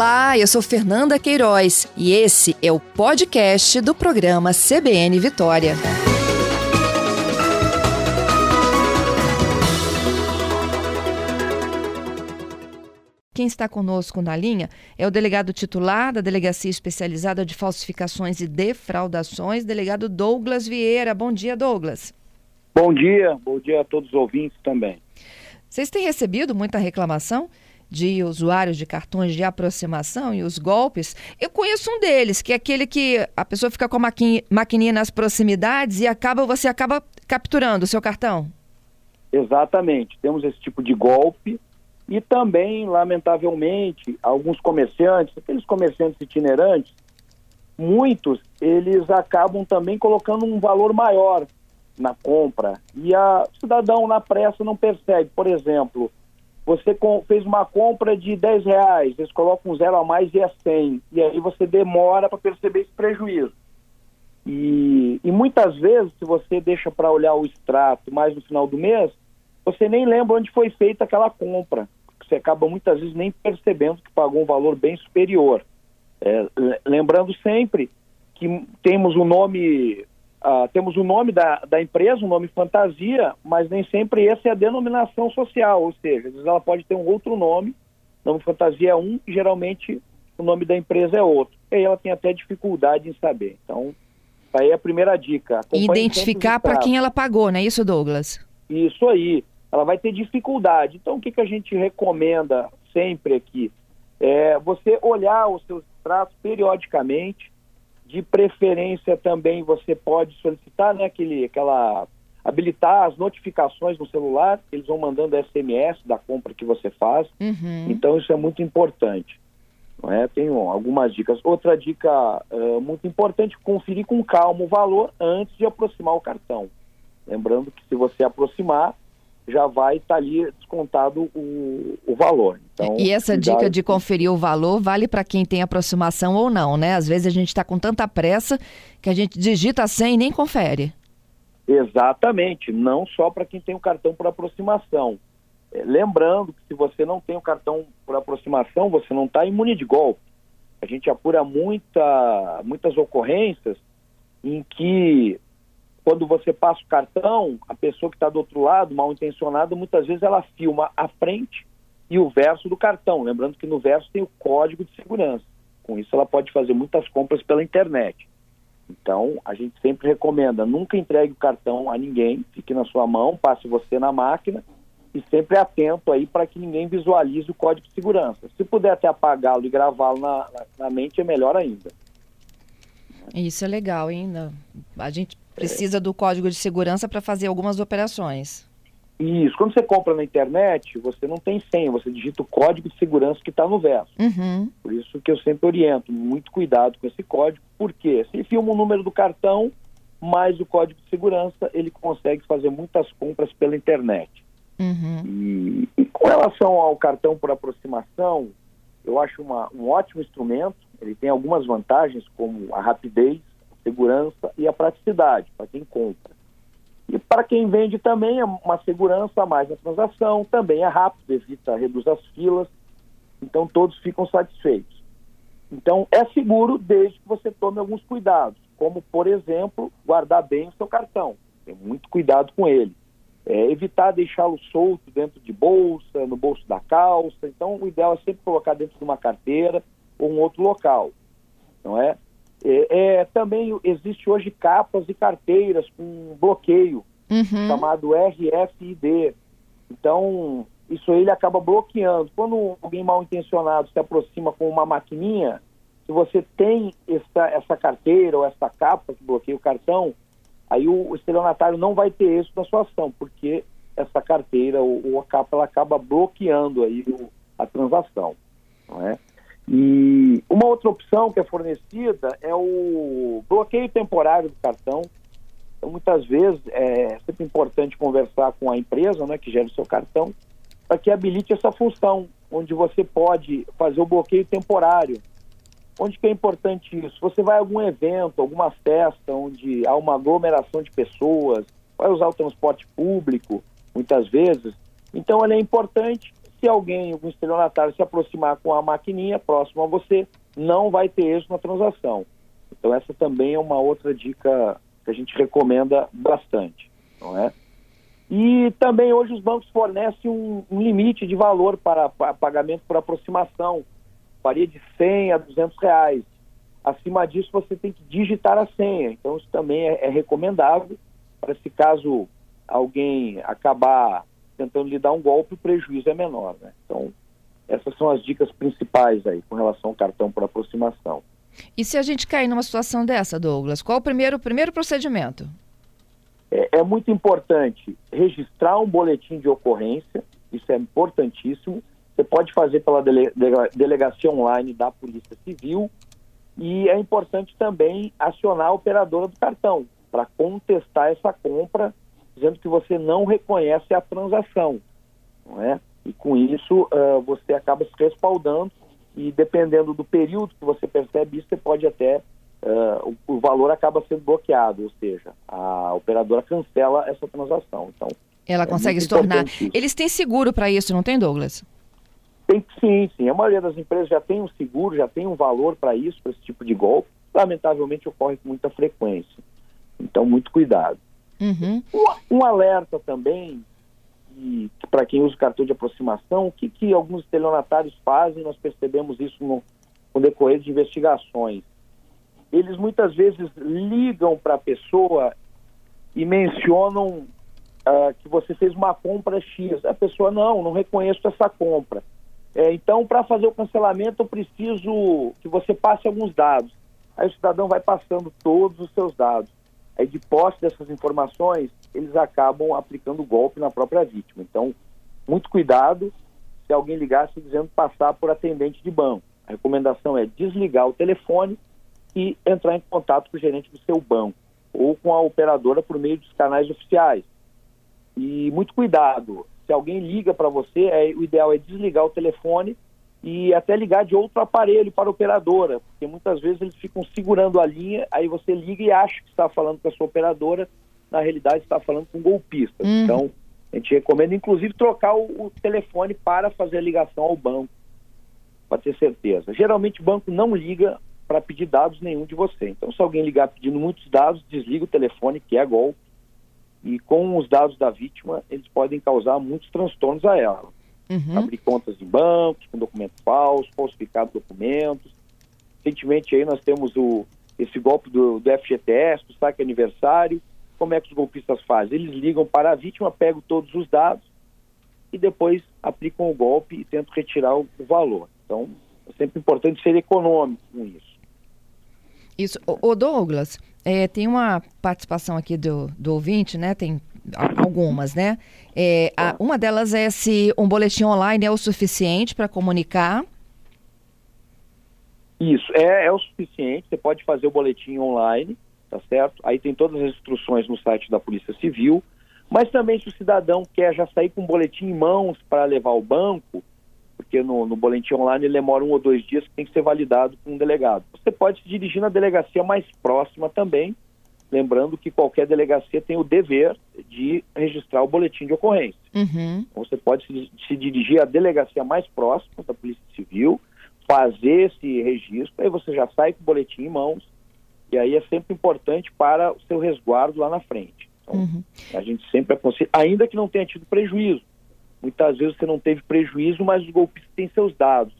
Olá, eu sou Fernanda Queiroz e esse é o podcast do programa CBN Vitória. Quem está conosco na linha é o delegado titular da Delegacia Especializada de Falsificações e Defraudações, delegado Douglas Vieira. Bom dia, Douglas. Bom dia, bom dia a todos os ouvintes também. Vocês têm recebido muita reclamação de usuários de cartões de aproximação e os golpes, eu conheço um deles, que é aquele que a pessoa fica com a maquininha nas proximidades e acaba você acaba capturando o seu cartão. Exatamente. Temos esse tipo de golpe e também, lamentavelmente, alguns comerciantes, aqueles comerciantes itinerantes, muitos, eles acabam também colocando um valor maior na compra e a o cidadão na pressa não percebe. Por exemplo, você fez uma compra de 10 reais, eles colocam um zero a mais e é 100. E aí você demora para perceber esse prejuízo. E, e muitas vezes, se você deixa para olhar o extrato mais no final do mês, você nem lembra onde foi feita aquela compra. Você acaba muitas vezes nem percebendo que pagou um valor bem superior. É, lembrando sempre que temos o nome Uh, temos o nome da, da empresa, um nome fantasia, mas nem sempre essa é a denominação social, ou seja, às vezes ela pode ter um outro nome, o nome fantasia é um, e geralmente o nome da empresa é outro. E aí ela tem até dificuldade em saber. Então, aí é a primeira dica. Identificar para quem ela pagou, não é isso, Douglas? Isso aí. Ela vai ter dificuldade. Então, o que, que a gente recomenda sempre aqui? É você olhar os seus extratos periodicamente, de preferência também você pode solicitar, né, aquele, aquela habilitar as notificações no celular, eles vão mandando SMS da compra que você faz. Uhum. Então isso é muito importante. Não é? Tenho algumas dicas. Outra dica uh, muito importante, conferir com calma o valor antes de aproximar o cartão. Lembrando que se você aproximar, já vai estar tá ali descontado o, o valor. Então, e essa cuidado. dica de conferir o valor vale para quem tem aproximação ou não, né? Às vezes a gente está com tanta pressa que a gente digita 100 e nem confere. Exatamente, não só para quem tem o cartão por aproximação. É, lembrando que se você não tem o cartão por aproximação, você não está imune de golpe. A gente apura muita, muitas ocorrências em que quando você passa o cartão, a pessoa que está do outro lado, mal intencionada, muitas vezes ela filma a frente e o verso do cartão. Lembrando que no verso tem o código de segurança. Com isso, ela pode fazer muitas compras pela internet. Então, a gente sempre recomenda: nunca entregue o cartão a ninguém, fique na sua mão, passe você na máquina e sempre atento aí para que ninguém visualize o código de segurança. Se puder até apagá-lo e gravá-lo na, na, na mente, é melhor ainda. Isso é legal ainda. A gente precisa do código de segurança para fazer algumas operações. Isso. Quando você compra na internet, você não tem senha, você digita o código de segurança que está no verso. Uhum. Por isso que eu sempre oriento, muito cuidado com esse código, porque se filma o número do cartão, mais o código de segurança, ele consegue fazer muitas compras pela internet. Uhum. E, e, com relação ao cartão por aproximação, eu acho uma, um ótimo instrumento, ele tem algumas vantagens, como a rapidez, segurança e a praticidade para quem compra. E para quem vende também é uma segurança a mais na transação, também é rápido, evita, reduz as filas, então todos ficam satisfeitos. Então é seguro desde que você tome alguns cuidados, como por exemplo, guardar bem o seu cartão. Tem muito cuidado com ele. É, evitar deixá-lo solto dentro de bolsa, no bolso da calça. Então o ideal é sempre colocar dentro de uma carteira ou um outro local. Não é? É, é, também existe hoje capas e carteiras com bloqueio, uhum. chamado RFID. Então, isso aí ele acaba bloqueando. Quando alguém mal intencionado se aproxima com uma maquininha, se você tem essa, essa carteira ou essa capa que bloqueia o cartão, aí o, o estelionatário não vai ter êxito na sua ação, porque essa carteira ou, ou a capa ela acaba bloqueando aí o, a transação. Não é? E uma outra opção que é fornecida é o bloqueio temporário do cartão. Então, muitas vezes é sempre importante conversar com a empresa né, que gera o seu cartão para que habilite essa função, onde você pode fazer o bloqueio temporário. Onde que é importante isso? Você vai a algum evento, alguma festa onde há uma aglomeração de pessoas, vai usar o transporte público, muitas vezes. Então, ele é importante se alguém, algum estelionatário se aproximar com a maquininha próximo a você, não vai ter êxito na transação. Então essa também é uma outra dica que a gente recomenda bastante, não é? E também hoje os bancos fornecem um, um limite de valor para, para, pagamento por aproximação, varia de 100 a 200 reais. Acima disso você tem que digitar a senha, então isso também é, é recomendável para se caso alguém acabar tentando lhe dar um golpe, o prejuízo é menor. Né? Então essas são as dicas principais aí com relação ao cartão por aproximação. E se a gente cair numa situação dessa, Douglas, qual o primeiro, primeiro procedimento? É, é muito importante registrar um boletim de ocorrência, isso é importantíssimo. Você pode fazer pela dele, delegacia online da Polícia Civil e é importante também acionar a operadora do cartão para contestar essa compra, dizendo que você não reconhece a transação, não é? E com isso uh, você acaba se respaldando e dependendo do período que você percebe isso, você pode até uh, o, o, valor acaba sendo bloqueado, ou seja, a operadora cancela essa transação. Então, ela é consegue se tornar. Eles têm seguro para isso, não tem, Douglas? Tem sim, sim. A maioria das empresas já tem um seguro, já tem um valor para isso, para esse tipo de golpe. Lamentavelmente ocorre com muita frequência. Então, muito cuidado. Uhum. Um, um alerta também para quem usa o cartão de aproximação, o que, que alguns estelionatários fazem, nós percebemos isso no, no decorrer de investigações. Eles muitas vezes ligam para a pessoa e mencionam uh, que você fez uma compra X. A pessoa, não, não reconheço essa compra. É, então, para fazer o cancelamento, eu preciso que você passe alguns dados. Aí o cidadão vai passando todos os seus dados. Aí, de posse dessas informações, eles acabam aplicando golpe na própria vítima. Então, muito cuidado se alguém ligasse dizendo passar por atendente de banco. A recomendação é desligar o telefone e entrar em contato com o gerente do seu banco ou com a operadora por meio dos canais oficiais. E muito cuidado, se alguém liga para você, é, o ideal é desligar o telefone e até ligar de outro aparelho para a operadora, porque muitas vezes eles ficam segurando a linha, aí você liga e acha que está falando com a sua operadora na realidade está falando com golpistas. Uhum. Então, a gente recomenda, inclusive, trocar o, o, telefone para fazer a ligação ao banco, para ter certeza. Geralmente, o banco não liga para pedir dados nenhum de você. Então, se alguém ligar pedindo muitos dados, desliga o telefone, que é golpe. E com os dados da vítima, eles podem causar muitos transtornos a ela. Uhum. Abrir contas de bancos com documentos falsos, falsificar documentos. Recentemente aí nós temos o, esse golpe do, do FGTS, do saque aniversário, como é que os golpistas fazem? Eles ligam para a vítima, pegam todos os dados e depois aplicam o golpe e tentam retirar o, o valor. Então, é sempre importante ser econômico com isso. Isso. O Douglas, é, tem uma participação aqui do, do ouvinte, né? Tem algumas, né? É, a, uma delas é se um boletim online é o suficiente para comunicar. Isso, é, é o suficiente. Você pode fazer o boletim online tá certo? Aí tem todas as instruções no site da Polícia Civil, mas também se o cidadão quer já sair com um boletim em mãos para levar ao banco, porque no, no, boletim online ele demora um ou dois dias que tem que ser validado com um delegado. Você pode se dirigir na delegacia mais próxima também, lembrando que qualquer delegacia tem o dever de registrar o boletim de ocorrência. Uhum. Então, você pode se, se dirigir à delegacia mais próxima da Polícia Civil, fazer esse registro, aí você já sai com o boletim em mãos, e aí é sempre importante para o seu resguardo lá na frente. Então, uhum. a gente sempre aconselha, ainda que não tenha tido prejuízo. Muitas vezes você não teve prejuízo, mas os golpistas têm seus dados.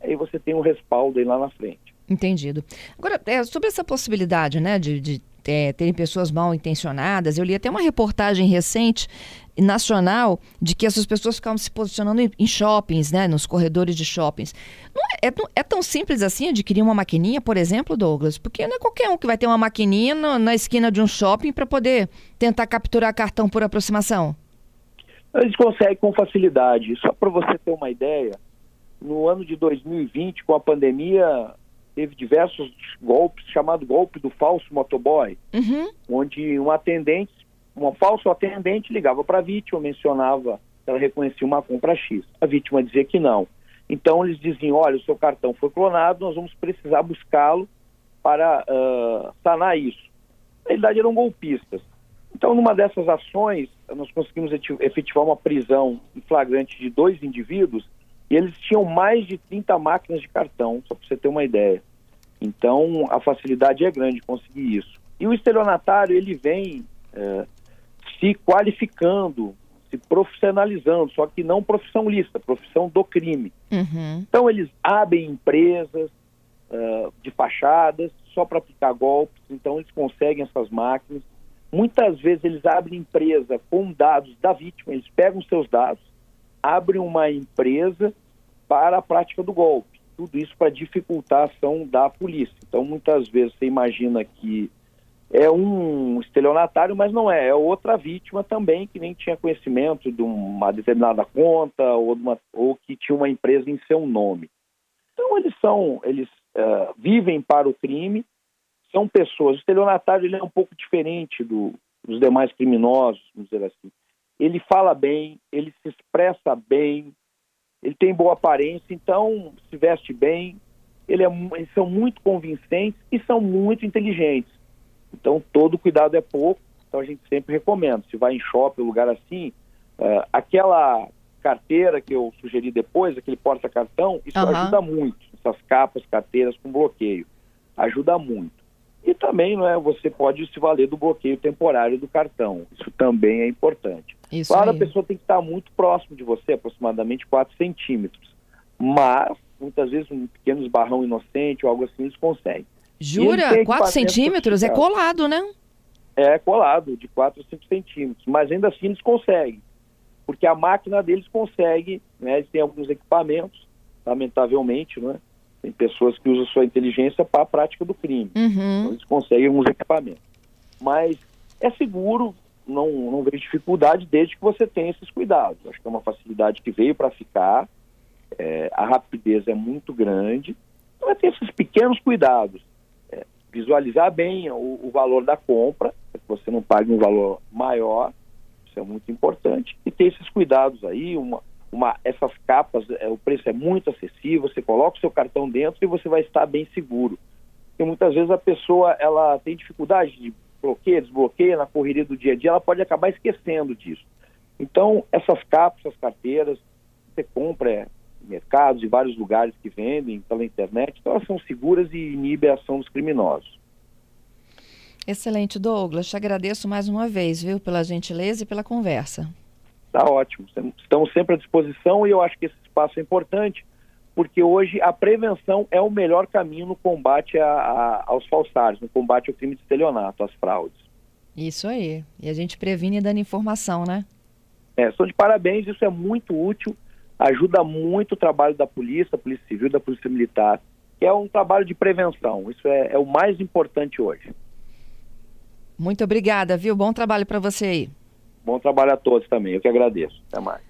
Aí você tem um respaldo aí lá na frente. Entendido. Agora, é, sobre essa possibilidade, né, de, de é, terem pessoas mal intencionadas. Eu li até uma reportagem recente nacional de que essas pessoas ficavam se posicionando em, em shoppings, né, nos corredores de shoppings. Não é, é, é, tão simples assim adquirir uma maquininha, por exemplo, Douglas? Porque não é qualquer um que vai ter uma maquininha no, na esquina de um shopping para poder tentar capturar cartão por aproximação. Eles conseguem com facilidade. Só para você ter uma ideia, no ano de 2020, com a pandemia, teve diversos golpes, chamado golpe do falso motoboy, uhum. onde um atendente, um falso atendente ligava para a vítima, mencionava que ela reconhecia uma compra X. A vítima dizia que não. Então eles diziam, olha, o seu cartão foi clonado, nós vamos precisar buscá-lo para uh, sanar isso. Na realidade eram golpistas. Então, numa dessas ações, nós conseguimos efetivar uma prisão em flagrante de dois indivíduos E eles tinham mais de 30 máquinas de cartão, só para você ter uma ideia. Então, a facilidade é grande de conseguir isso. E o estelionatário, ele vem é, se qualificando, se profissionalizando, só que não profissão lista, profissão do crime. Uhum. Então, eles abrem empresas uh, de fachadas só para aplicar golpes, então eles conseguem essas máquinas. Muitas vezes eles abrem empresa com dados da vítima, eles pegam seus dados, abrem uma empresa para a prática do golpe. Tudo isso para dificultar a ação da polícia. Então, muitas vezes você imagina que é um estelionatário, mas não é. É outra vítima também que nem tinha conhecimento de uma determinada conta ou, uma, ou que tinha uma empresa em seu nome. Então, eles são, eles uh, vivem para o crime, são pessoas. O estelionatário ele é um pouco diferente do, dos demais criminosos, vamos dizer assim. Ele fala bem, ele se expressa bem, ele tem boa aparência, então se veste bem, ele é, eles são muito convincentes e são muito inteligentes. Então todo cuidado é pouco, então a gente sempre recomenda. Se vai em shopping, lugar assim, uh, aquela carteira que eu sugeri depois, aquele porta-cartão, isso uhum. ajuda muito. Essas capas, carteiras com bloqueio, ajuda muito. E também não é, você pode se valer do bloqueio temporário do cartão. Isso também é importante. Isso claro, aí. a pessoa tem que estar muito próximo de você, aproximadamente 4 centímetros. Mas, muitas vezes, um pequeno esbarrão inocente ou algo assim, eles conseguem. Jura? 4 centímetros? É colado, né? É colado, de 4 a 5 centímetros. Mas ainda assim eles conseguem. Porque a máquina deles consegue, né? Eles têm alguns equipamentos, lamentavelmente, né? Tem pessoas que usam sua inteligência para a prática do crime. Uhum. Então, eles conseguem alguns equipamentos. Mas é seguro, não, não vejo dificuldade desde que você tenha esses cuidados. Acho que é uma facilidade que veio para ficar. É, a rapidez é muito grande. Então, é ter esses pequenos cuidados visualizar bem o, o valor da compra, para que você não pague um valor maior, isso é muito importante, e ter esses cuidados aí, uma, uma, essas capas, é, o preço é muito acessível, você coloca o seu cartão dentro e você vai estar bem seguro. Porque muitas vezes a pessoa ela tem dificuldade de bloqueio, desbloqueia na correria do dia a dia, ela pode acabar esquecendo disso. Então, essas capas, essas carteiras, você compra é, mercados e vários lugares que vendem pela internet, então elas são seguras e inibem a ação dos criminosos. Excelente, Douglas. Te agradeço mais uma vez, viu, pela gentileza e pela conversa. Tá ótimo. Estamos sempre à disposição e eu acho que esse espaço é importante, porque hoje a prevenção é o melhor caminho no combate a, a, aos falsários, no combate ao crime de estelionato, às fraudes. Isso aí. E a gente previne dando informação, né? É, estou de parabéns, isso é muito útil ajuda muito o trabalho da polícia, da polícia civil, da polícia militar, que é um trabalho de prevenção. Isso é, é o mais importante hoje. Muito obrigada, viu? Bom trabalho para você aí. Bom trabalho a todos também. Eu que agradeço. Até mais.